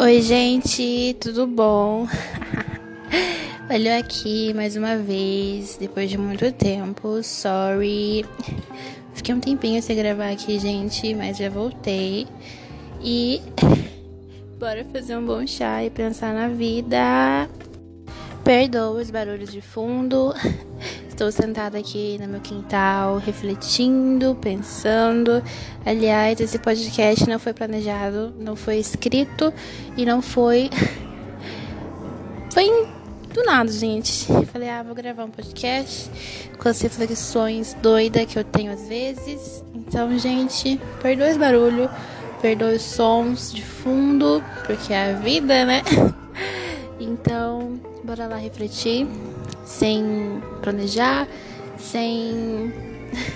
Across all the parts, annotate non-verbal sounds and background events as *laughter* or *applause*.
Oi, gente, tudo bom? *laughs* Olha aqui mais uma vez, depois de muito tempo. Sorry. Fiquei um tempinho sem gravar aqui, gente, mas já voltei. E *laughs* bora fazer um bom chá e pensar na vida. Perdoa os barulhos de fundo. *laughs* Estou sentada aqui no meu quintal, refletindo, pensando. Aliás, esse podcast não foi planejado, não foi escrito e não foi. *laughs* Foi do nada, gente. Falei, ah, vou gravar um podcast com as reflexões doidas que eu tenho às vezes. Então, gente, perdoe os barulhos, perdoe os sons de fundo, porque é a vida, né? *laughs* Então, bora lá refletir sem planejar, sem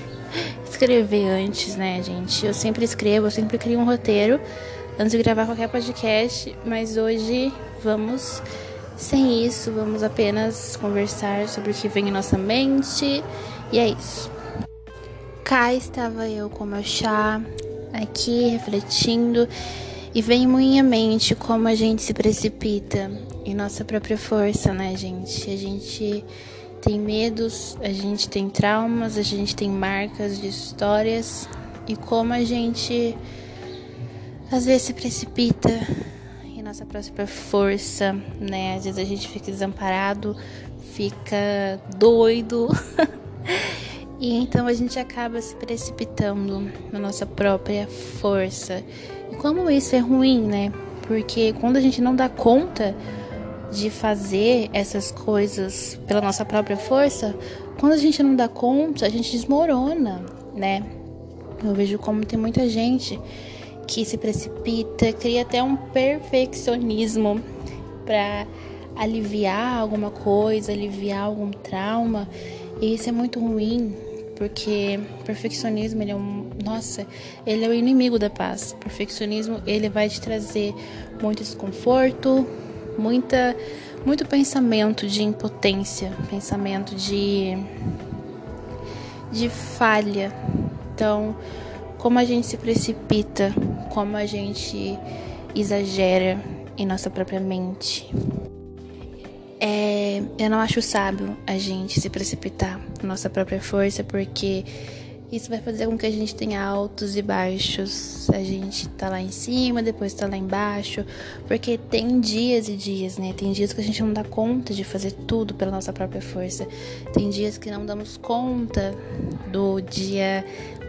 *laughs* escrever antes, né, gente? Eu sempre escrevo, eu sempre crio um roteiro antes de gravar qualquer podcast, mas hoje vamos sem isso, vamos apenas conversar sobre o que vem em nossa mente e é isso. Cá estava eu com meu chá, aqui refletindo e vem em minha mente como a gente se precipita em nossa própria força, né, gente? A gente tem medos, a gente tem traumas, a gente tem marcas de histórias e como a gente às vezes se precipita em nossa própria força, né? Às vezes a gente fica desamparado, fica doido. *laughs* e então a gente acaba se precipitando na nossa própria força. E como isso é ruim, né? Porque quando a gente não dá conta de fazer essas coisas pela nossa própria força, quando a gente não dá conta, a gente desmorona, né? Eu vejo como tem muita gente que se precipita, cria até um perfeccionismo para aliviar alguma coisa, aliviar algum trauma. E isso é muito ruim, porque perfeccionismo ele é um, nossa, ele é o inimigo da paz. Perfeccionismo ele vai te trazer muito desconforto, muita, muito pensamento de impotência, pensamento de, de falha. Então, como a gente se precipita, como a gente exagera em nossa própria mente. É, eu não acho sábio a gente se precipitar na nossa própria força, porque isso vai fazer com que a gente tenha altos e baixos. A gente tá lá em cima, depois tá lá embaixo. Porque tem dias e dias, né? Tem dias que a gente não dá conta de fazer tudo pela nossa própria força. Tem dias que não damos conta do dia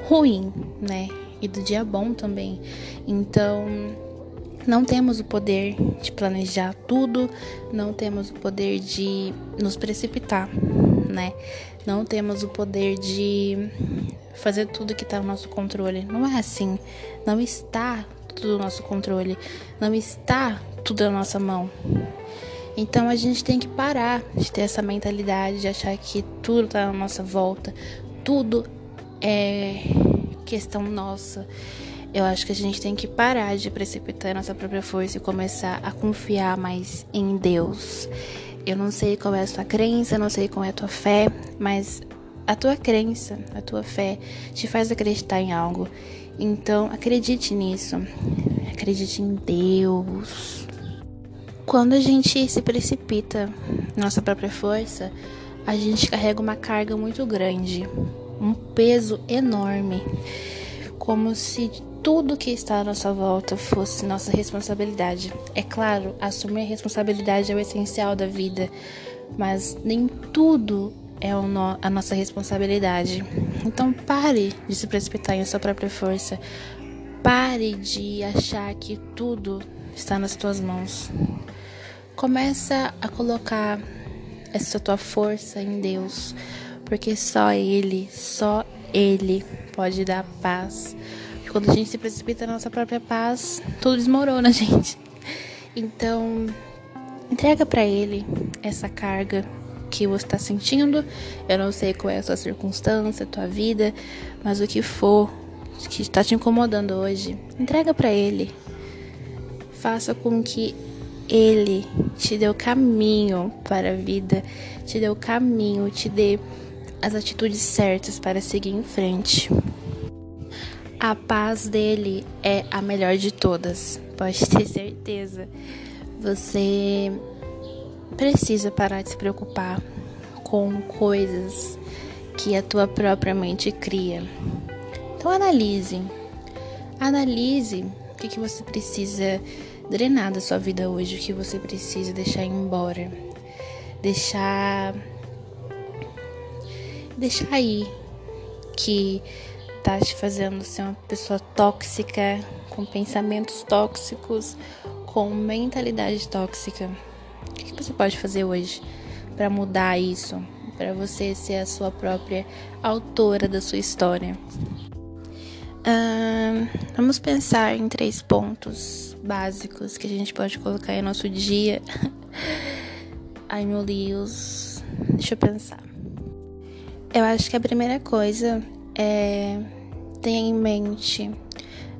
ruim, né? E do dia bom também. Então, não temos o poder de planejar tudo, não temos o poder de nos precipitar, né? Não temos o poder de fazer tudo que está no nosso controle. Não é assim. Não está tudo no nosso controle. Não está tudo na nossa mão. Então a gente tem que parar de ter essa mentalidade de achar que tudo está na nossa volta. Tudo é questão nossa. Eu acho que a gente tem que parar de precipitar nossa própria força e começar a confiar mais em Deus. Eu não sei qual é a sua crença, não sei qual é a tua fé, mas a tua crença, a tua fé te faz acreditar em algo. Então, acredite nisso. Acredite em Deus. Quando a gente se precipita na nossa própria força, a gente carrega uma carga muito grande, um peso enorme, como se tudo que está à nossa volta fosse nossa responsabilidade. É claro, assumir responsabilidade é o essencial da vida, mas nem tudo é a nossa responsabilidade. Então pare de se precipitar em sua própria força. Pare de achar que tudo está nas tuas mãos. Começa a colocar essa tua força em Deus, porque só Ele, só Ele pode dar paz. Quando a gente se precipita na nossa própria paz, tudo desmorona, *laughs* gente. Então, entrega para Ele essa carga que você está sentindo. Eu não sei qual é a sua circunstância, a tua vida, mas o que for que está te incomodando hoje, entrega para Ele. Faça com que Ele te dê o caminho para a vida, te dê o caminho, te dê as atitudes certas para seguir em frente. A paz dele é a melhor de todas. pode ter certeza. Você precisa parar de se preocupar com coisas que a tua própria mente cria. Então analise. Analise o que, que você precisa drenar da sua vida hoje, o que você precisa deixar embora. Deixar. Deixar aí que tá te fazendo ser uma pessoa tóxica, com pensamentos tóxicos, com mentalidade tóxica. O que você pode fazer hoje para mudar isso? Para você ser a sua própria autora da sua história? vamos pensar em três pontos básicos que a gente pode colocar em nosso dia. *laughs* Ai meu Deus, deixa eu pensar. Eu acho que a primeira coisa é tenha em mente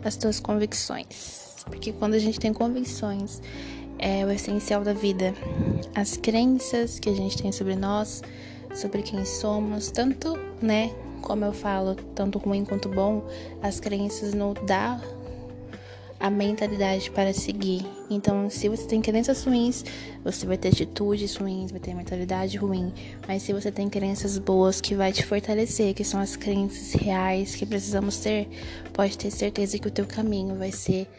as tuas convicções. Porque quando a gente tem convicções, é o essencial da vida. As crenças que a gente tem sobre nós, sobre quem somos, tanto, né, como eu falo, tanto ruim quanto bom, as crenças não dá a mentalidade para seguir. Então, se você tem crenças ruins, você vai ter atitudes ruins, vai ter mentalidade ruim. Mas se você tem crenças boas que vai te fortalecer, que são as crenças reais que precisamos ter, pode ter certeza que o teu caminho vai ser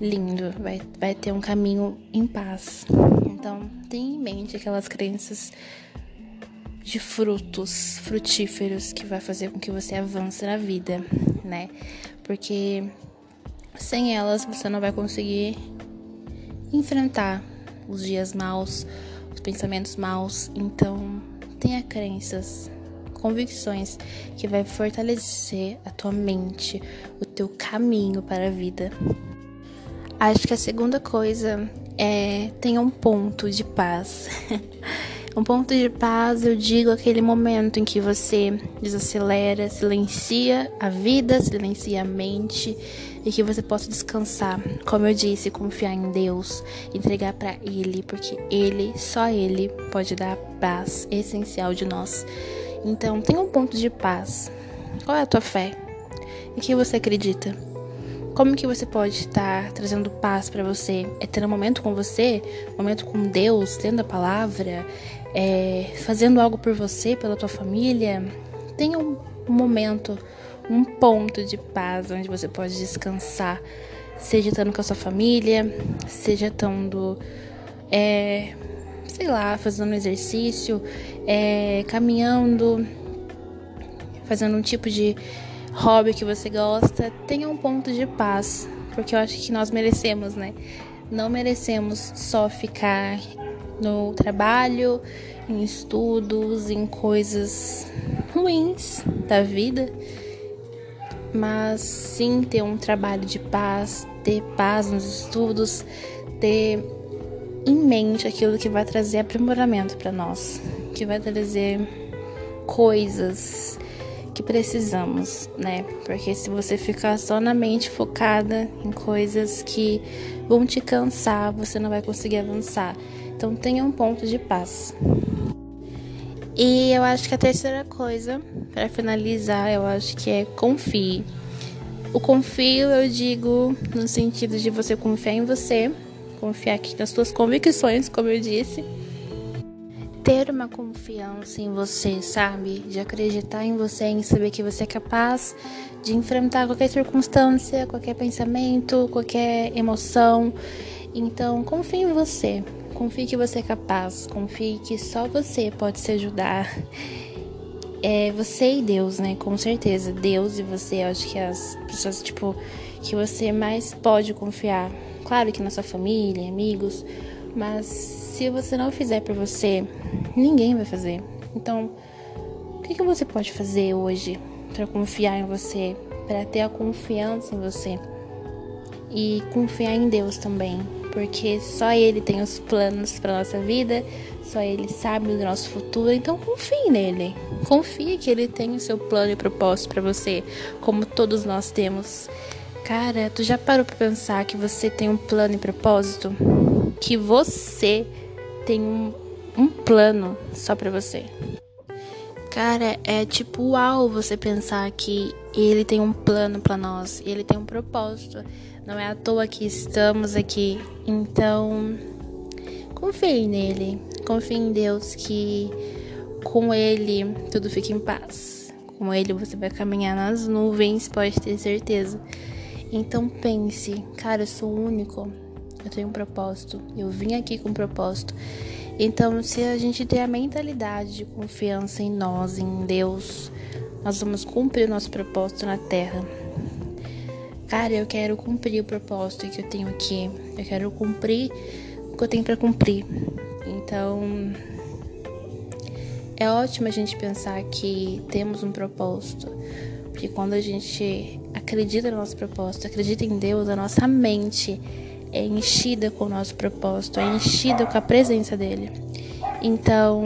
lindo, vai, vai ter um caminho em paz. Então, tenha em mente aquelas crenças de frutos frutíferos que vai fazer com que você avance na vida, né? Porque sem elas, você não vai conseguir enfrentar os dias maus, os pensamentos maus. Então, tenha crenças, convicções que vai fortalecer a tua mente, o teu caminho para a vida. Acho que a segunda coisa é tenha um ponto de paz. *laughs* Um ponto de paz, eu digo aquele momento em que você desacelera, silencia a vida, silencia a mente e que você possa descansar. Como eu disse, confiar em Deus, entregar para Ele, porque Ele, só Ele, pode dar a paz essencial de nós. Então, tenha um ponto de paz. Qual é a tua fé? Em que você acredita? Como que você pode estar trazendo paz para você? É ter um momento com você, um momento com Deus, tendo a palavra, é, fazendo algo por você, pela tua família, tenha um momento, um ponto de paz onde você pode descansar, seja estando com a sua família, seja estando, é, sei lá, fazendo exercício, é, caminhando, fazendo um tipo de hobby que você gosta, tenha um ponto de paz, porque eu acho que nós merecemos, né? Não merecemos só ficar no trabalho, em estudos, em coisas ruins da vida, mas sim ter um trabalho de paz, ter paz nos estudos, ter em mente aquilo que vai trazer aprimoramento para nós, que vai trazer coisas que precisamos, né? Porque se você ficar só na mente focada em coisas que vão te cansar, você não vai conseguir avançar. Então tenha um ponto de paz. E eu acho que a terceira coisa, para finalizar, eu acho que é confie. O confio eu digo no sentido de você confiar em você, confiar aqui nas suas convicções, como eu disse. Ter uma confiança em você, sabe? De acreditar em você, em saber que você é capaz de enfrentar qualquer circunstância, qualquer pensamento, qualquer emoção. Então, confie em você. Confie que você é capaz, confie que só você pode se ajudar. É você e Deus, né? Com certeza. Deus e você, eu acho que as pessoas, tipo, que você mais pode confiar. Claro que na sua família, amigos, mas se você não fizer por você, ninguém vai fazer. Então, o que, que você pode fazer hoje para confiar em você, para ter a confiança em você e confiar em Deus também? porque só Ele tem os planos para nossa vida, só Ele sabe do nosso futuro. Então confie nele, confie que Ele tem o seu plano e propósito para você, como todos nós temos. Cara, tu já parou para pensar que você tem um plano e propósito? Que você tem um, um plano só para você? Cara, é tipo uau você pensar que ele tem um plano para nós, ele tem um propósito. Não é à toa que estamos aqui. Então, confie nele, confie em Deus que com ele tudo fica em paz. Com ele você vai caminhar nas nuvens, pode ter certeza. Então pense, cara, eu sou único. Eu tenho um propósito. Eu vim aqui com um propósito. Então, se a gente tem a mentalidade de confiança em nós, em Deus, nós vamos cumprir o nosso propósito na terra. Cara, eu quero cumprir o propósito que eu tenho aqui. Eu quero cumprir o que eu tenho para cumprir. Então, é ótimo a gente pensar que temos um propósito. Porque quando a gente acredita no nosso propósito, acredita em Deus, a nossa mente é enchida com o nosso propósito, é enchida com a presença dele. Então,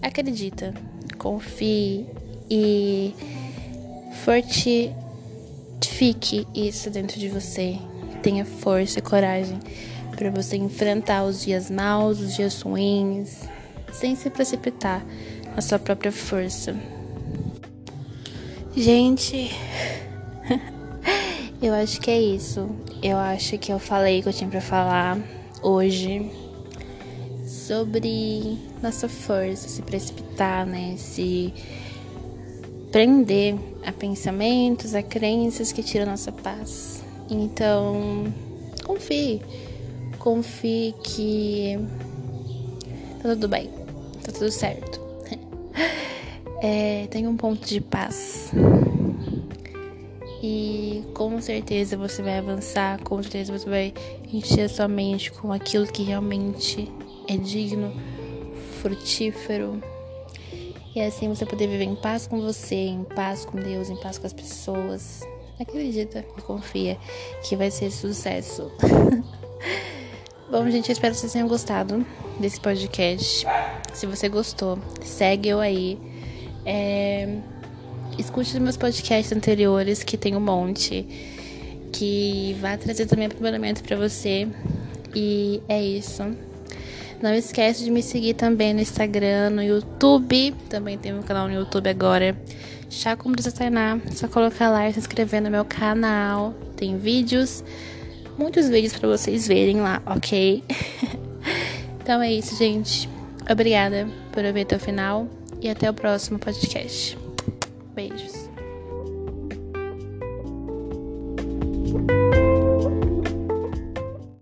acredita, confie e fortifique isso dentro de você. Tenha força e coragem para você enfrentar os dias maus, os dias ruins, sem se precipitar na sua própria força. Gente, eu acho que é isso. Eu acho que eu falei o que eu tinha para falar hoje sobre nossa força, se precipitar, né? Se prender a pensamentos, a crenças que tiram nossa paz. Então, confie. Confie que tá tudo bem, tá tudo certo. *laughs* É, tem um ponto de paz. E com certeza você vai avançar, com certeza você vai encher a sua mente com aquilo que realmente é digno, frutífero. E assim você poder viver em paz com você, em paz com Deus, em paz com as pessoas. Acredita e confia que vai ser sucesso. *laughs* Bom, gente, eu espero que vocês tenham gostado desse podcast. Se você gostou, segue eu aí. É... Escute os meus podcasts anteriores, que tem um monte, que vai trazer também aprimoramento para você. E é isso. Não esquece de me seguir também no Instagram, no YouTube. Também tem um canal no YouTube agora. Chá com Brisa Tainá. Só colocar lá e se inscrever no meu canal. Tem vídeos muitos vídeos para vocês verem lá, ok? *laughs* então é isso, gente. Obrigada por ouvir até o final e até o próximo podcast. Beijos.